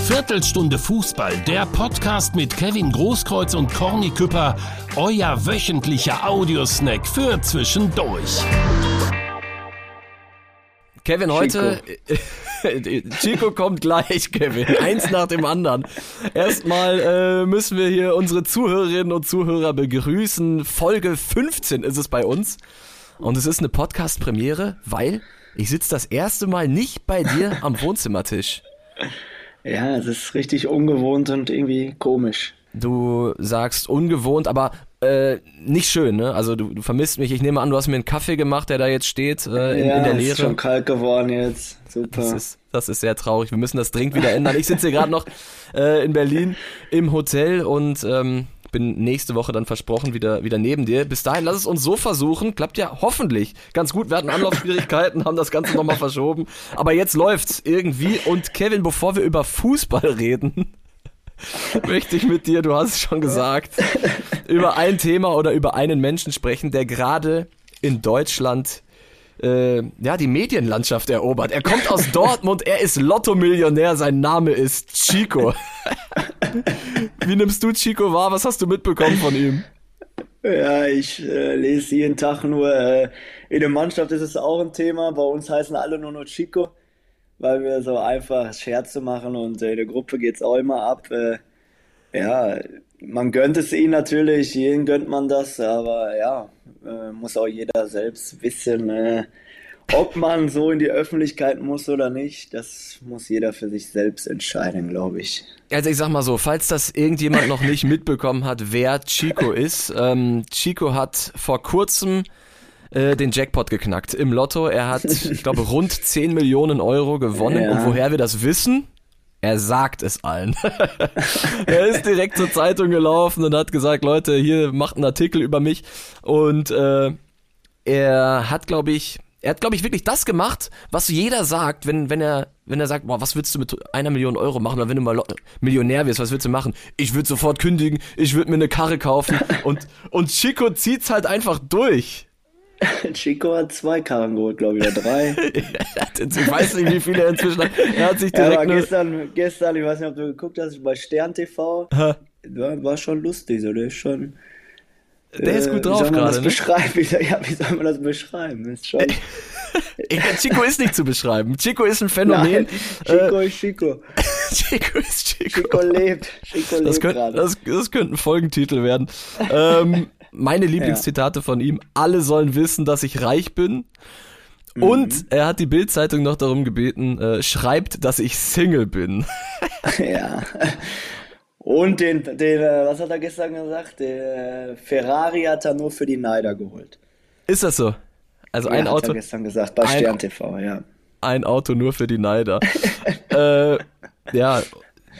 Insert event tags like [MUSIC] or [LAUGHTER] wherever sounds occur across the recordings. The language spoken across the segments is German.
Viertelstunde Fußball, der Podcast mit Kevin Großkreuz und Corny Küpper, euer wöchentlicher Audiosnack für zwischendurch. Kevin, heute. [LAUGHS] Chico kommt gleich, Kevin. Eins nach dem anderen. Erstmal äh, müssen wir hier unsere Zuhörerinnen und Zuhörer begrüßen. Folge 15 ist es bei uns. Und es ist eine Podcast-Premiere, weil ich sitze das erste Mal nicht bei dir am Wohnzimmertisch. Ja, es ist richtig ungewohnt und irgendwie komisch. Du sagst ungewohnt, aber äh, nicht schön, ne? Also du, du vermisst mich. Ich nehme an, du hast mir einen Kaffee gemacht, der da jetzt steht äh, in, ja, in der Leere. ist schon kalt geworden jetzt. Super. Das ist, das ist sehr traurig. Wir müssen das dringend wieder ändern. Ich sitze hier gerade noch äh, in Berlin im Hotel und ähm, bin nächste Woche dann versprochen wieder, wieder neben dir. Bis dahin, lass es uns so versuchen. Klappt ja hoffentlich ganz gut. Wir hatten Anlaufschwierigkeiten, [LAUGHS] haben das Ganze nochmal verschoben. Aber jetzt läuft's irgendwie. Und Kevin, bevor wir über Fußball reden, [LAUGHS] möchte ich mit dir, du hast es schon gesagt, über ein Thema oder über einen Menschen sprechen, der gerade in Deutschland äh, ja, die Medienlandschaft erobert. Er kommt aus Dortmund, er ist Lotto-Millionär, sein Name ist Chico. [LAUGHS] Wie nimmst du Chico wahr? Was hast du mitbekommen von ihm? Ja, ich äh, lese jeden Tag nur, äh, in der Mannschaft ist es auch ein Thema. Bei uns heißen alle nur noch Chico, weil wir so einfach Scherze machen und äh, in der Gruppe geht's auch immer ab. Äh, ja, man gönnt es ihnen natürlich, jedem gönnt man das, aber ja, äh, muss auch jeder selbst wissen, äh, ob man so in die Öffentlichkeit muss oder nicht. Das muss jeder für sich selbst entscheiden, glaube ich. Also ich sag mal so, falls das irgendjemand noch nicht [LAUGHS] mitbekommen hat, wer Chico ist. Ähm, Chico hat vor kurzem äh, den Jackpot geknackt im Lotto. Er hat, ich glaube, rund 10 Millionen Euro gewonnen. Ja. Und woher wir das wissen? Er sagt es allen. [LAUGHS] er ist direkt zur Zeitung gelaufen und hat gesagt, Leute, hier macht einen Artikel über mich. Und äh, er hat, glaube ich, er hat, glaube ich, wirklich das gemacht, was jeder sagt, wenn, wenn er, wenn er sagt, boah, was willst du mit einer Million Euro machen, oder wenn du mal Millionär wirst, was willst du machen? Ich würde sofort kündigen, ich würde mir eine Karre kaufen und, und Chico zieht's halt einfach durch. [LAUGHS] Chico hat zwei Karren geholt, glaube ich, oder drei. [LAUGHS] Ich weiß nicht, wie viele er inzwischen hat. Er hat sich Ja, direkt aber eine, gestern, gestern, ich weiß nicht, ob du geguckt hast, bei Stern TV, Ha. war, schon lustig, so, der ist schon. der ist äh, gut wie drauf soll man gerade, das ne? beschreiben? Wie, [LAUGHS] soll- ja, wie soll man das beschreiben? Ist schon. Chico ist nicht zu beschreiben. Chico ist ein Phänomen. Nein, Chico ist Chico. Äh, Chico ist Chico. Chico lebt. Chico Das lebt könnte, das, das könnte ein Folgentitel werden. ähm, meine Lieblingszitate von ihm. Alle sollen wissen, dass ich reich bin. Mhm. Und er hat die Bildzeitung noch darum gebeten, äh, schreibt, dass ich Single bin. [LAUGHS] [LAUGHS] Ja. Und den, den, äh, was hat er gestern gesagt? Der Ferrari hat er nur für die Neider geholt. Ist das so? Also ein ja, Hat Auto, er gestern gesagt, bei ein- Stern TV, ja. ein Auto nur für die Neider. [LAUGHS] äh, ja,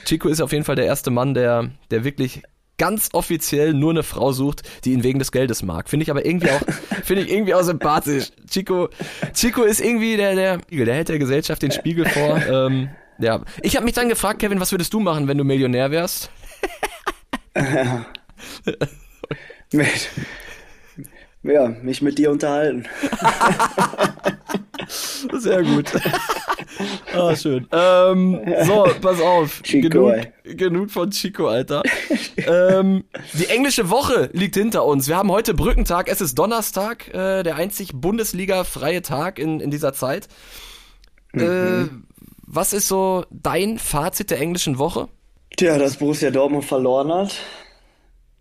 Chico ist auf jeden Fall der erste Mann, der, der wirklich ganz offiziell nur eine Frau sucht, die ihn wegen des Geldes mag. Finde ich aber irgendwie auch, [LAUGHS] finde ich irgendwie auch sympathisch. Chico, Chico ist irgendwie der, der, der hält der Gesellschaft den Spiegel vor. [LAUGHS] Ähm, ja, ich habe mich dann gefragt, Kevin, was würdest du machen, wenn du Millionär wärst? Mit, [LAUGHS] ja, mich mit dir unterhalten. Sehr gut. Ah, schön. Ähm, so, pass auf. [LAUGHS] Chico, genug, genug von Chico, Alter. ähm, die englische Woche liegt hinter uns. Wir haben heute Brückentag. Es ist Donnerstag, äh, der einzig Bundesliga-freie Tag in, in dieser Zeit. Äh, was ist so dein Fazit der englischen Woche? Tja, dass Borussia Dortmund verloren hat.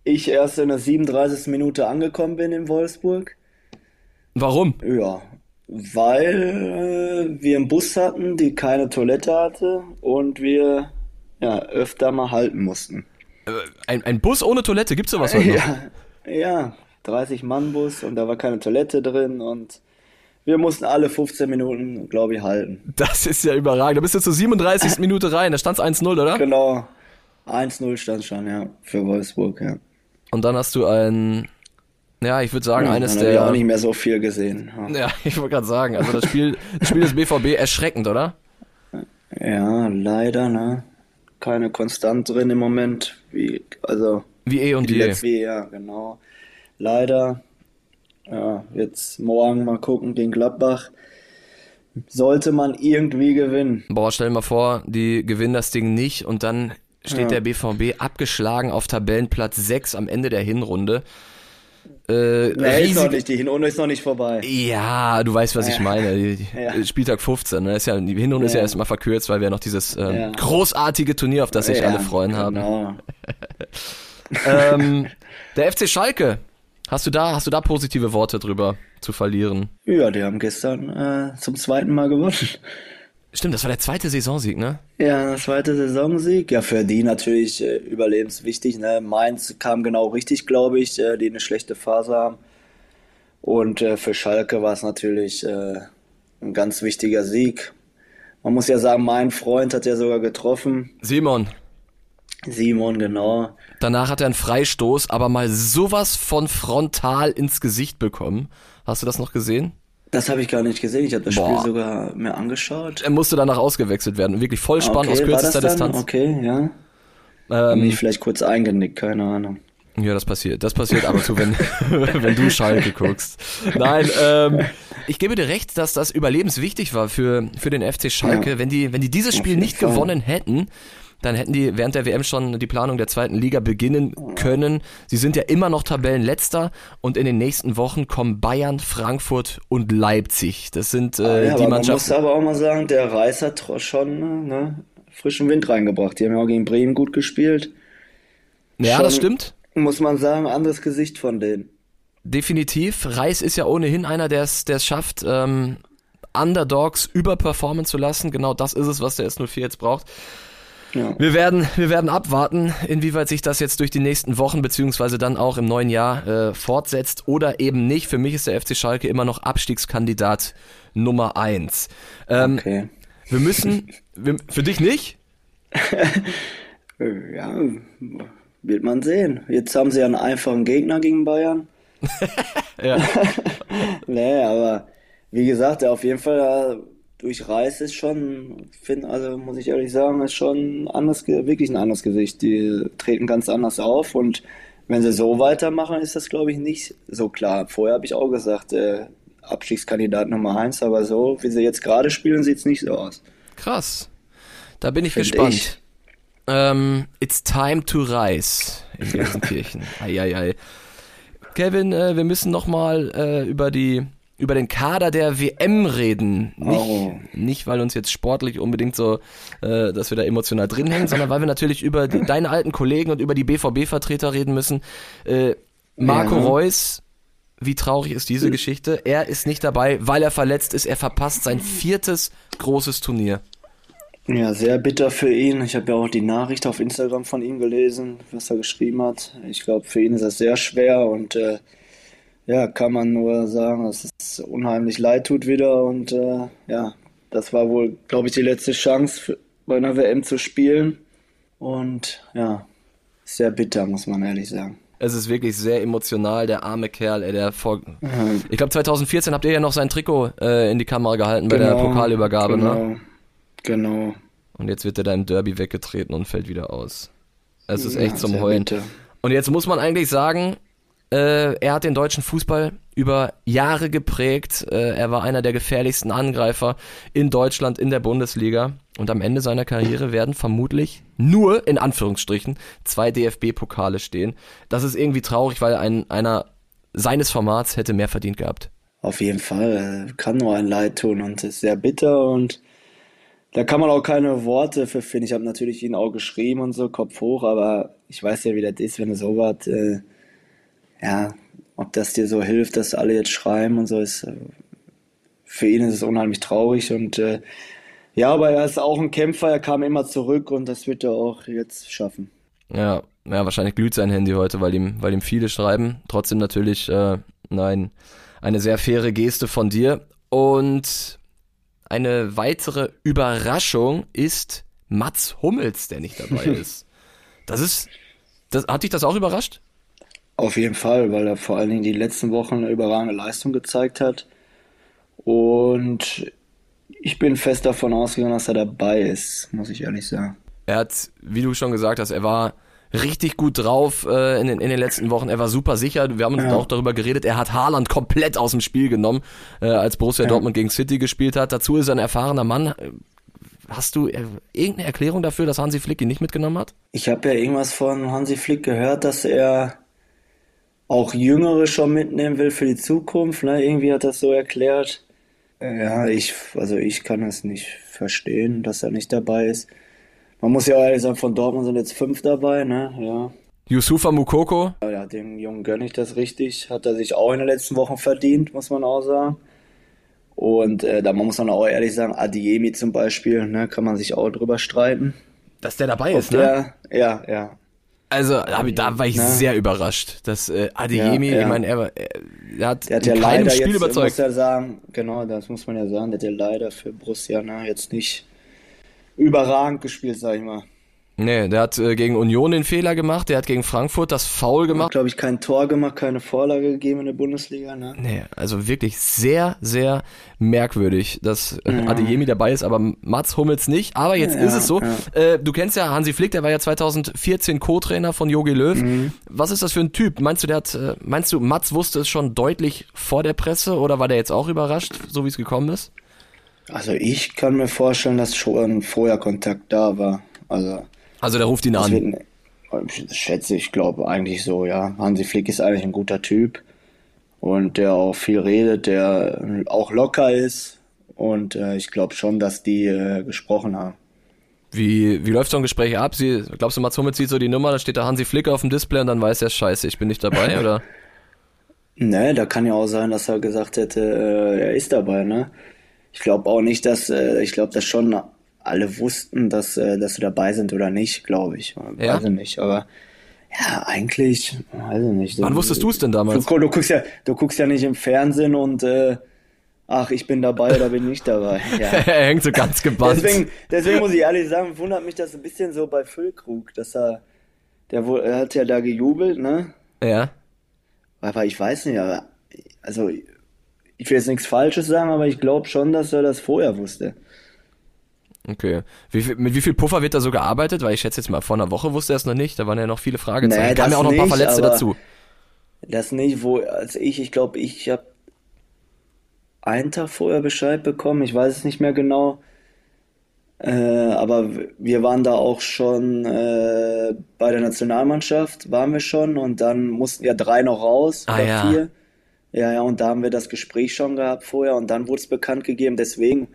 Ich erst in der 37. Minute angekommen bin in Wolfsburg. Warum? Ja, weil äh, wir einen Bus hatten, die keine Toilette hatte und wir ja öfter mal halten mussten. Ein, ein Bus ohne Toilette, gibt's sowas heute [LAUGHS] noch? Ja, ja, 30 Mann Bus und da war keine Toilette drin und wir mussten alle 15 Minuten, glaube ich, halten. Das ist ja überragend. Da bist du zur 37. [LAUGHS] Minute rein. Da stand's 1-0, oder? Genau. 1-0 stand schon, ja, für Wolfsburg, ja. Und dann hast du ein, ja, ich würde sagen, Ja, eines dann hab ich der. auch nicht mehr so viel gesehen. Ja. [LAUGHS] Ja, ich wollte gerade sagen, also das Spiel, das Spiel des BVB erschreckend, oder? Ja, leider, ne? Keine Konstant drin im Moment. Wie, also, Wie eh und je. letzte, ja, genau. Leider. Ja, jetzt morgen mal gucken gegen Gladbach. sollte man irgendwie gewinnen. Boah, stell dir mal vor, die gewinnen das Ding nicht und dann steht ja. der BVB abgeschlagen auf Tabellenplatz 6 am Ende der Hinrunde. Äh, nee, ist noch nicht, die Hinrunde ist noch nicht vorbei. Ja, du weißt, was ja. ich meine. [LAUGHS] Ja. Spieltag 15, ne? Ist ja, die Hinrunde ja. ist ja erstmal verkürzt, weil wir noch dieses ähm, großartige Turnier, auf das sich alle freuen genau. haben. [LAUGHS] [LAUGHS] ähm, der FC Schalke, hast du da, hast du da positive Worte drüber zu verlieren? Ja, die haben gestern äh, zum zweiten Mal gewonnen. Stimmt, das war der zweite Saisonsieg, ne? Ja, der zweite Saisonsieg. Ja, für die natürlich äh, überlebenswichtig. Ne? Mainz kam genau richtig, glaube ich, äh, die eine schlechte Phase haben. Und äh, für Schalke war es natürlich äh, ein ganz wichtiger Sieg. Man muss ja sagen, mein Freund hat ja sogar getroffen. Simon. Simon, genau. Danach hat er einen Freistoß, aber mal sowas von frontal ins Gesicht bekommen. Hast du das noch gesehen? Das habe ich gar nicht gesehen. Ich habe das Boah. Spiel sogar mir angeschaut. Er musste danach ausgewechselt werden. Wirklich voll spannend okay, aus kürzester Distanz. Okay, ja. Ähm, Bin ich vielleicht kurz eingenickt, keine Ahnung. Ja, das passiert. Das passiert aber zu, wenn, [LAUGHS] wenn du Schalke guckst. Nein, ähm, ich gebe dir recht, dass das überlebenswichtig war für, für den FC Schalke. Ja. Wenn die, wenn die dieses Spiel nicht Fall. gewonnen hätten, dann hätten die während der WM schon die Planung der zweiten Liga beginnen können. Sie sind ja immer noch Tabellenletzter und in den nächsten Wochen kommen Bayern, Frankfurt und Leipzig. Das sind äh, ah, ja, die Mannschaften. Man muss aber auch mal sagen, der Reis hat schon ne, frischen Wind reingebracht. Die haben ja auch gegen Bremen gut gespielt. Ja, schon, das stimmt. Muss man sagen, anderes Gesicht von denen. Definitiv. Reis ist ja ohnehin einer, der es schafft, ähm, Underdogs überperformen zu lassen. Genau das ist es, was der S04 jetzt braucht. Ja. Wir werden, wir werden abwarten, inwieweit sich das jetzt durch die nächsten Wochen beziehungsweise dann auch im neuen Jahr äh, fortsetzt oder eben nicht. Für mich ist der FC Schalke immer noch Abstiegskandidat Nummer eins. Ähm, okay. Wir müssen, wir, für dich nicht? [LAUGHS] ja, wird man sehen. Jetzt haben sie ja einen einfachen Gegner gegen Bayern. [LAUGHS] ja. [LAUGHS] nee, aber wie gesagt, auf jeden Fall durch Reis ist schon, find, also muss ich ehrlich sagen, ist schon anders, wirklich ein anderes Gesicht. Die treten ganz anders auf und wenn sie so weitermachen, ist das glaube ich nicht so klar. Vorher habe ich auch gesagt, äh, Abstiegskandidat Nummer eins, aber so wie sie jetzt gerade spielen, sieht es nicht so aus. Krass. Da bin ich find gespannt. Ich. Ähm, it's time to rise in [LAUGHS] Gelsenkirchen. Eieiei. Kevin, äh, wir müssen nochmal äh, über die über den Kader der WM reden. Nicht, oh. nicht weil uns jetzt sportlich unbedingt so, äh, dass wir da emotional drin hängen, sondern weil wir natürlich über die, deine alten Kollegen und über die BVB-Vertreter reden müssen. Äh, Marco ja. Reus, wie traurig ist diese Geschichte? Er ist nicht dabei, weil er verletzt ist. Er verpasst sein viertes großes Turnier. Ja, sehr bitter für ihn. Ich habe ja auch die Nachricht auf Instagram von ihm gelesen, was er geschrieben hat. Ich glaube, für ihn ist das sehr schwer und äh, ja, kann man nur sagen, dass es unheimlich leid tut wieder und äh, ja, das war wohl, glaube ich, die letzte Chance für, bei einer WM zu spielen und ja, sehr bitter, muss man ehrlich sagen. Es ist wirklich sehr emotional, der arme Kerl, ey, der vor. Mhm. Ich glaube 2014 habt ihr ja noch sein Trikot äh, in die Kamera gehalten bei der genau, Pokalübergabe, genau, ne? Genau. Und jetzt wird er da im Derby weggetreten und fällt wieder aus. Es ist ja, echt zum Heulen. Bitter. Und jetzt muss man eigentlich sagen, er hat den deutschen Fußball über Jahre geprägt. Äh, er war einer der gefährlichsten Angreifer in Deutschland, in der Bundesliga. Und am Ende seiner Karriere werden vermutlich nur, in Anführungsstrichen, zwei DFB-Pokale stehen. Das ist irgendwie traurig, weil ein, einer seines Formats hätte mehr verdient gehabt. Auf jeden Fall. Kann nur ein Leid tun und ist sehr bitter und da kann man auch keine Worte für finden. Ich habe natürlich ihn auch geschrieben und so, Kopf hoch, aber ich weiß ja, wie das ist, wenn du sowas äh, ja, ob das dir so hilft, dass alle jetzt schreiben und so, ist äh, für ihn ist es unheimlich traurig und äh, ja, aber er ist auch ein Kämpfer, er kam immer zurück und das wird er auch jetzt schaffen. Ja, ja, wahrscheinlich glüht sein Handy heute, weil ihm, weil ihm viele schreiben. Trotzdem natürlich, äh, nein, eine sehr faire Geste von dir. Und eine weitere Überraschung ist Mats Hummels, der nicht dabei [LAUGHS] ist. Das ist, das, hat dich das auch überrascht? Auf jeden Fall, weil er vor allen Dingen die letzten Wochen eine überragende Leistung gezeigt hat. Und ich bin fest davon ausgegangen, dass er dabei ist, muss ich ehrlich sagen. Er hat, wie du schon gesagt hast, er war richtig gut drauf äh, in, den, in den letzten Wochen. Er war super sicher. Wir haben uns Ja. auch darüber geredet. Er hat Haaland komplett aus dem Spiel genommen, äh, als Borussia Ja. Dortmund gegen City gespielt hat. Dazu ist er ein erfahrener Mann. Hast du äh, irgendeine Erklärung dafür, dass Hansi Flick ihn nicht mitgenommen hat? Ich habe ja irgendwas von Hansi Flick gehört, dass er auch Jüngere schon mitnehmen will für die Zukunft. Ne? Irgendwie hat er das so erklärt. Äh, Ja, ich, also ich kann es nicht verstehen, dass er nicht dabei ist. Man muss ja auch ehrlich sagen, von Dortmund sind jetzt fünf dabei, ne? Ja. Yusufa Mukoko, ja, dem Jungen gönne ich das richtig. Hat er sich auch in den letzten Wochen verdient, muss man auch sagen. Und äh, da muss man auch ehrlich sagen, Adiemi zum Beispiel, ne, kann man sich auch drüber streiten. dass der dabei Ob ist, ne? der, ja, ja. Also da, hab ich- da war ich Ne? sehr überrascht, dass äh, Adeyemi, Ja, ja. ich meine, er, er, hat Der hat ja in keinem leider Spiel jetzt, überzeugt. muss ja sagen, genau, das muss man ja sagen, der hat ja leider für Borussia ne, jetzt nicht überragend gespielt, sag ich mal. Nee, der hat äh, gegen Union den Fehler gemacht, der hat gegen Frankfurt das Foul gemacht. glaube ich, kein Tor gemacht, keine Vorlage gegeben in der Bundesliga, ne? Nee, also wirklich sehr, sehr merkwürdig, dass äh, Adeyemi dabei ist, aber Mats Hummels nicht. Aber jetzt Ja, ist es so, ja. äh, du kennst ja Hansi Flick, der war ja 2014 Co-Trainer von Jogi Löw. Mhm. Was ist das für ein Typ? Meinst du, der hat, äh, meinst du, Mats wusste es schon deutlich vor der Presse oder war der jetzt auch überrascht, so wie es gekommen ist? Also ich kann mir vorstellen, dass schon vorher Kontakt da war. Also Also der ruft ihn das an. wird, das schätze ich, glaube eigentlich so, ja. Hansi Flick ist eigentlich ein guter Typ und der auch viel redet, der auch locker ist und äh, ich glaube schon, dass die äh, gesprochen haben. Wie, wie läuft so ein Gespräch ab? Sie, glaubst du, Mats Hummels sieht so die Nummer, da steht da Hansi Flick auf dem Display und dann weiß er, scheiße, ich bin nicht dabei, [LAUGHS] oder? Ne, da kann ja auch sein, dass er gesagt hätte, äh, er ist dabei, ne? Ich glaube auch nicht, dass, äh, ich glaube, dass schon alle wussten, dass, äh, dass sie dabei sind oder nicht, glaube ich. Ja? Weiß ich nicht, aber ja, eigentlich, weiß ich nicht. Wann wusstest du es denn damals? Du, du, guckst ja, du guckst ja nicht im Fernsehen und, äh, ach, ich bin dabei oder bin nicht dabei. [LAUGHS] Ja. er hängt so ganz gebannt. Deswegen, deswegen muss ich ehrlich sagen, wundert mich das ein bisschen so bei Füllkrug, dass er, der wohl, er hat ja da gejubelt, ne? ja. Aber ich weiß nicht, aber also ich will jetzt nichts Falsches sagen, aber ich glaube schon, dass er das vorher wusste. Okay. Wie viel, mit wie viel Puffer wird da so gearbeitet? Weil ich schätze jetzt mal, vor einer Woche wusste er es noch nicht, da waren ja noch viele Fragezeichen. Nee, da kamen ja auch noch ein paar nicht, Verletzte dazu. Das nicht, wo, als ich, ich glaube, ich habe einen Tag vorher Bescheid bekommen, ich weiß es nicht mehr genau. Äh, aber wir waren da auch schon äh, bei der Nationalmannschaft, waren wir schon und dann mussten ja drei noch raus Ah, oder ja. vier. Ja, ja, und da haben wir das Gespräch schon gehabt vorher und dann wurde es bekannt gegeben. Deswegen,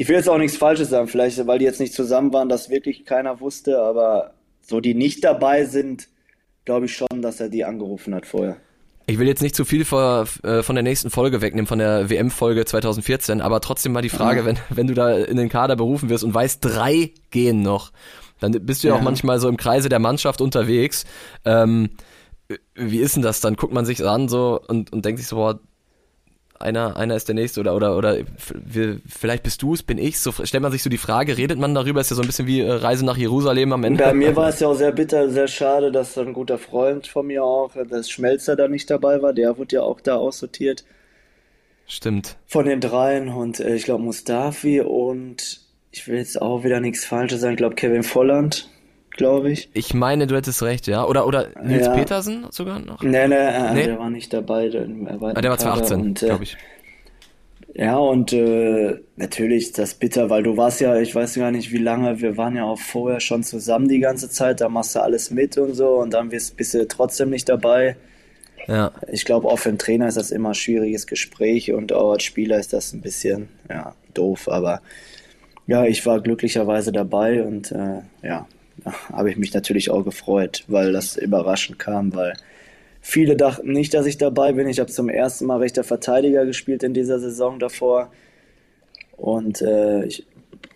ich will jetzt auch nichts Falsches sagen, vielleicht, weil die jetzt nicht zusammen waren, dass wirklich keiner wusste, aber so die nicht dabei sind, glaube ich schon, dass er die angerufen hat vorher. Ich will jetzt nicht zu viel vor, äh, von der nächsten Folge wegnehmen, von der WM-Folge 2014, aber trotzdem mal die Frage, wenn, wenn du da in den Kader berufen wirst und weißt, drei gehen noch, dann bist du ja, auch Ja. manchmal so im Kreise der Mannschaft unterwegs. Ähm, wie ist denn das? Dann guckt man sich an so und, und denkt sich so, boah, einer, einer ist der nächste oder oder oder wir, vielleicht bist du es, bin ich. So stellt man sich so die Frage, redet man darüber? Ist ja so ein bisschen wie äh, Reise nach Jerusalem am Ende. Bei mir [LAUGHS] war es ja auch sehr bitter, sehr schade, dass ein guter Freund von mir auch, dass Schmelzer da nicht dabei war. Der wurde ja auch da aussortiert Stimmt. von den dreien und äh, ich glaube Mustafi und ich will jetzt auch wieder nichts Falsches sagen. Ich glaube Kevin Volland, glaube ich. Ich meine, du hättest recht, ja. Oder oder Nils Ja. Petersen sogar noch? Nee, nee, äh, Nee? der war nicht dabei. Der, er war Ah, der war im Kader 2018, und, äh, glaube ich. Ja, und äh, natürlich ist das bitter, weil du warst ja, ich weiß gar nicht wie lange, wir waren ja auch vorher schon zusammen die ganze Zeit, da machst du alles mit und so und dann bist, bist du trotzdem nicht dabei. Ja. Ich glaube, auch für einen Trainer ist das immer ein schwieriges Gespräch und auch als Spieler ist das ein bisschen ja, doof, aber ja, ich war glücklicherweise dabei und äh, ja, habe ich mich natürlich auch gefreut, weil das überraschend kam, weil viele dachten nicht, dass ich dabei bin. Ich habe zum ersten Mal rechter Verteidiger gespielt in dieser Saison davor und, äh, ich,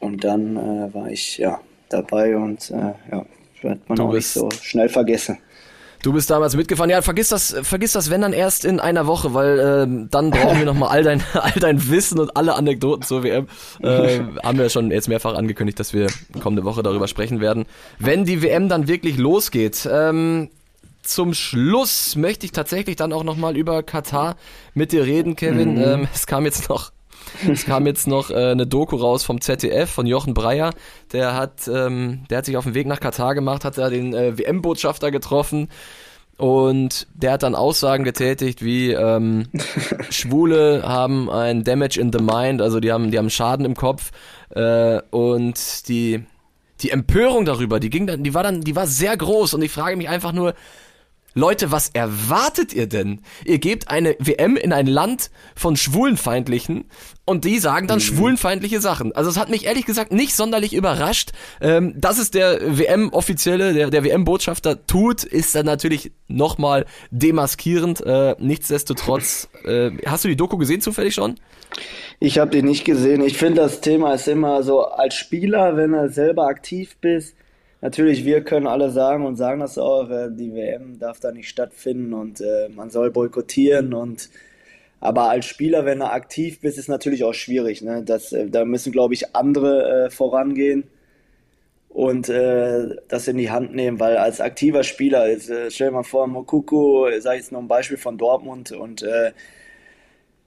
und dann äh, war ich ja dabei und äh, ja, wird man Du auch nicht so schnell vergessen. Du bist damals mitgefahren. Ja, vergiss das, vergiss das, wenn dann erst in einer Woche, weil ähm, dann brauchen wir nochmal all dein, [LAUGHS] all dein Wissen und alle Anekdoten zur WM. Äh, haben wir schon jetzt mehrfach angekündigt, dass wir kommende Woche darüber sprechen werden. Wenn die WM dann wirklich losgeht. Ähm, zum Schluss möchte ich tatsächlich dann auch nochmal über Katar mit dir reden, Kevin. Ähm, es kam jetzt noch Es kam jetzt noch äh, eine Doku raus vom ZDF von Jochen Breyer. Der hat, ähm, der hat sich auf den Weg nach Katar gemacht, hat da den äh, WM-Botschafter getroffen. Und der hat dann Aussagen getätigt wie ähm, [LAUGHS] Schwule haben ein Damage in the Mind, also die haben, die haben Schaden im Kopf äh, und die die Empörung darüber, die ging dann, die war dann, die war sehr groß und ich frage mich einfach nur, Leute, was erwartet ihr denn? Ihr gebt eine WM in ein Land von Schwulenfeindlichen und die sagen dann mhm. schwulenfeindliche Sachen. Also es hat mich ehrlich gesagt nicht sonderlich überrascht. Ähm, dass es der WM-Offizielle, der, der WM-Botschafter tut, ist dann natürlich nochmal demaskierend. Äh, nichtsdestotrotz, äh, hast du die Doku gesehen zufällig schon? Ich habe die nicht gesehen. Ich finde, das Thema ist immer so, als Spieler, wenn du selber aktiv bist, natürlich, wir können alle sagen und sagen das auch, äh, die WM darf da nicht stattfinden und äh, man soll boykottieren und aber als Spieler, wenn du aktiv bist, ist natürlich auch schwierig. Ne? Das, äh, da müssen, glaube ich, andere äh, vorangehen und äh, das in die Hand nehmen, weil als aktiver Spieler, jetzt, äh, stell dir mal vor, Mokuku, sag ich jetzt noch ein Beispiel von Dortmund und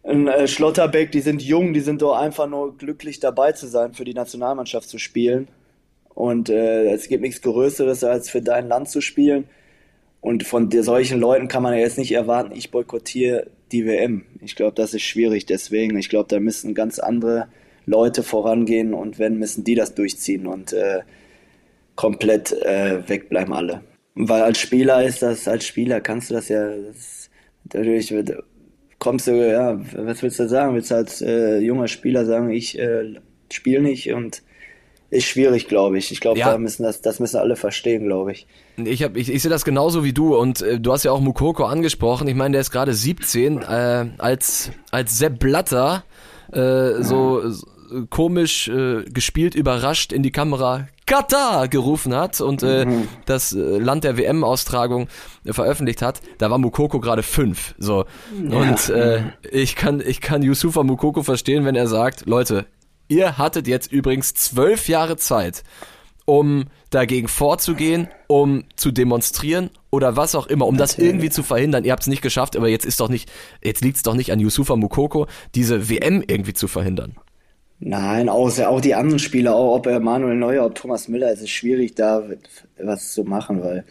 ein Schlotterbeck, die sind jung, die sind doch einfach nur glücklich dabei zu sein, für die Nationalmannschaft zu spielen. Und äh, es gibt nichts Größeres, als für dein Land zu spielen. Und von solchen Leuten kann man ja jetzt nicht erwarten, ich boykottiere die WM. Ich glaube, das ist schwierig. Deswegen, ich glaube, da müssen ganz andere Leute vorangehen und wenn, müssen die das durchziehen und äh, komplett äh, wegbleiben alle. Weil als Spieler ist das, als Spieler kannst du das ja, das, natürlich kommst du, ja, was willst du sagen? Willst du als äh, junger Spieler sagen, ich äh, spiele nicht und ist schwierig, glaube ich. Ich glaube, ja. da müssen das, das müssen alle verstehen, glaube ich. Ich, hab, ich, ich sehe das genauso wie du und äh, du hast ja auch Mukoko angesprochen. Ich meine, der ist gerade 17. Äh, als, als Sepp Blatter äh, so, so komisch äh, gespielt, überrascht in die Kamera Katar gerufen hat und äh, mhm. das äh, Land der WM-Austragung äh, veröffentlicht hat, da war Mukoko gerade fünf. So. Ja. Und äh, ich kann, ich kann Yusufa Mukoko verstehen, wenn er sagt, Leute, Ihr hattet jetzt übrigens zwölf Jahre Zeit, um dagegen vorzugehen, um zu demonstrieren oder was auch immer, um das irgendwie zu verhindern. Ihr habt es nicht geschafft, aber jetzt ist doch nicht, jetzt liegt es doch nicht an Yusufa Mukoko, diese WM irgendwie zu verhindern. Nein, auch, auch die anderen Spieler, auch ob Manuel Neuer, ob Thomas Müller, es ist schwierig, da was zu machen, weil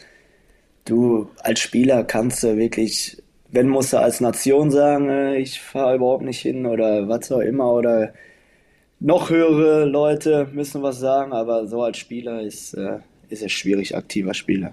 du als Spieler kannst du wirklich, wenn musst du als Nation sagen, äh, ich fahre überhaupt nicht hin oder was auch immer oder noch höhere Leute müssen was sagen, aber so als Spieler ist, äh, ist es schwierig, aktiver Spieler.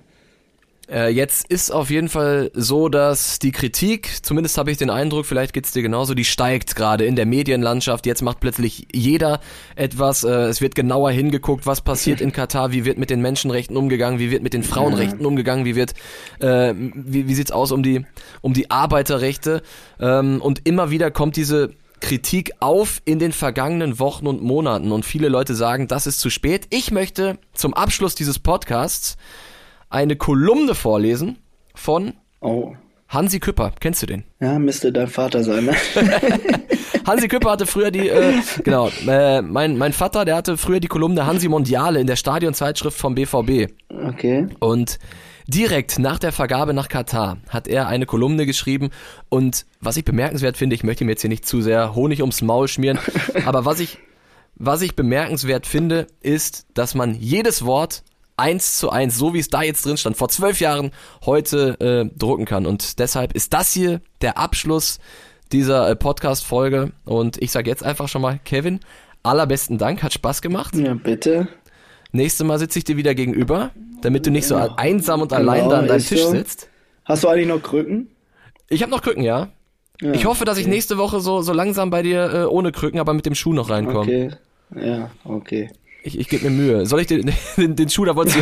Äh, jetzt ist auf jeden Fall so, dass die Kritik, zumindest habe ich den Eindruck, vielleicht geht's dir genauso, die steigt gerade in der Medienlandschaft. Jetzt macht plötzlich jeder etwas. Äh, es wird genauer hingeguckt, was passiert in Katar, wie wird mit den Menschenrechten umgegangen, wie wird mit den Frauenrechten umgegangen, wie wird, äh, wie, wie sieht's aus um die, um die Arbeiterrechte. Ähm, und immer wieder kommt diese Kritik auf in den vergangenen Wochen und Monaten und viele Leute sagen, das ist zu spät. Ich möchte zum Abschluss dieses Podcasts eine Kolumne vorlesen von oh. Hansi Küpper. Kennst du den? Ja, müsste dein Vater sein. Ne? [LAUGHS] Hansi Küpper hatte früher die, äh, genau, äh, mein, mein Vater, der hatte früher die Kolumne Hansi Mondiale in der Stadionzeitschrift vom BVB. Okay. Und Direkt nach der Vergabe nach Katar hat er eine Kolumne geschrieben und was ich bemerkenswert finde, ich möchte mir jetzt hier nicht zu sehr Honig ums Maul schmieren, [LAUGHS] aber was ich, was ich bemerkenswert finde, ist, dass man jedes Wort eins zu eins, so wie es da jetzt drin stand, vor zwölf Jahren, heute äh, drucken kann. Und deshalb ist das hier der Abschluss dieser äh, Podcast-Folge. Und ich sage jetzt einfach schon mal, Kevin, allerbesten Dank, hat Spaß gemacht. Ja, bitte. Nächstes Mal sitze ich dir wieder gegenüber, damit du nicht so ja. einsam und allein genau, da an deinem Tisch so. sitzt. Hast du eigentlich noch Krücken? Ich habe noch Krücken, ja. ja. Ich hoffe, dass ich nächste Woche so, so langsam bei dir äh, ohne Krücken, aber mit dem Schuh noch reinkomme. Okay. Ja, okay. Ich, ich gebe mir Mühe. Soll ich den, [LAUGHS] den, den Schuh, da wolltest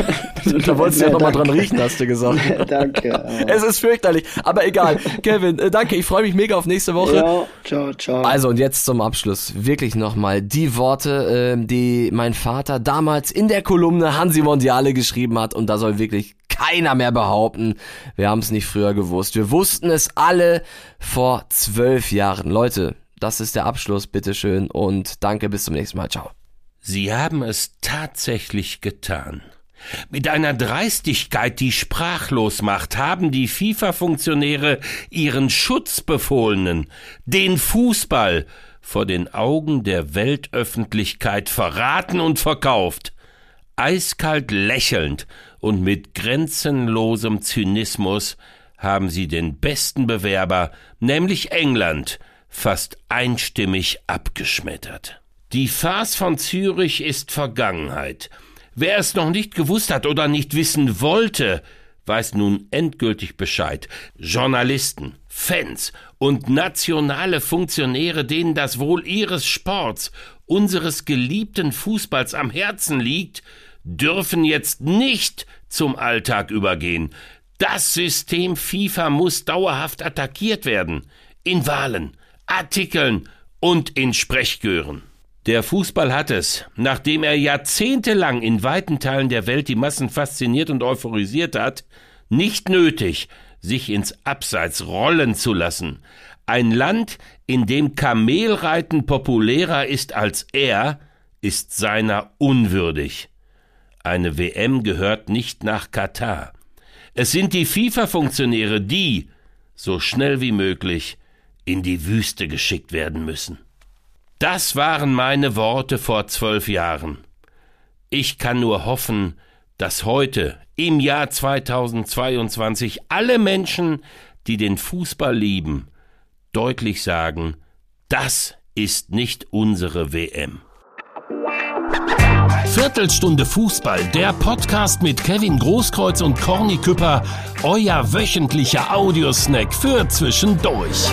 du, [LAUGHS] da wolltest du ja, nochmal dran riechen, hast du gesagt. [LAUGHS] danke. Es ist fürchterlich, aber egal. Kevin, äh, danke, ich freue mich mega auf nächste Woche. Ja, ciao, ciao. Also und jetzt zum Abschluss wirklich nochmal die Worte, äh, die mein Vater damals in der Kolumne Hansi Mondiale geschrieben hat und da soll wirklich keiner mehr behaupten, wir haben es nicht früher gewusst. Wir wussten es alle vor zwölf Jahren. Leute, das ist der Abschluss, bitteschön und danke, bis zum nächsten Mal. Ciao. Sie haben es tatsächlich getan. Mit einer Dreistigkeit, die sprachlos macht, haben die FIFA-Funktionäre ihren Schutzbefohlenen, den Fußball, vor den Augen der Weltöffentlichkeit verraten und verkauft. Eiskalt lächelnd und mit grenzenlosem Zynismus haben sie den besten Bewerber, nämlich England, fast einstimmig abgeschmettert. Die Farce von Zürich ist Vergangenheit. Wer es noch nicht gewusst hat oder nicht wissen wollte, weiß nun endgültig Bescheid. Journalisten, Fans und nationale Funktionäre, denen das Wohl ihres Sports, unseres geliebten Fußballs am Herzen liegt, dürfen jetzt nicht zum Alltag übergehen. Das System FIFA muss dauerhaft attackiert werden. In Wahlen, Artikeln und in Sprechchören. Der Fußball hat es, nachdem er jahrzehntelang in weiten Teilen der Welt die Massen fasziniert und euphorisiert hat, nicht nötig, sich ins Abseits rollen zu lassen. Ein Land, in dem Kamelreiten populärer ist als er, ist seiner unwürdig. Eine WM gehört nicht nach Katar. Es sind die FIFA-Funktionäre, die, so schnell wie möglich, in die Wüste geschickt werden müssen. Das waren meine Worte vor zwölf Jahren. Ich kann nur hoffen, dass heute, im Jahr 2022, alle Menschen, die den Fußball lieben, deutlich sagen, das ist nicht unsere WM. Viertelstunde Fußball, der Podcast mit Kevin Großkreuz und Corny Küpper, euer wöchentlicher Audiosnack für zwischendurch.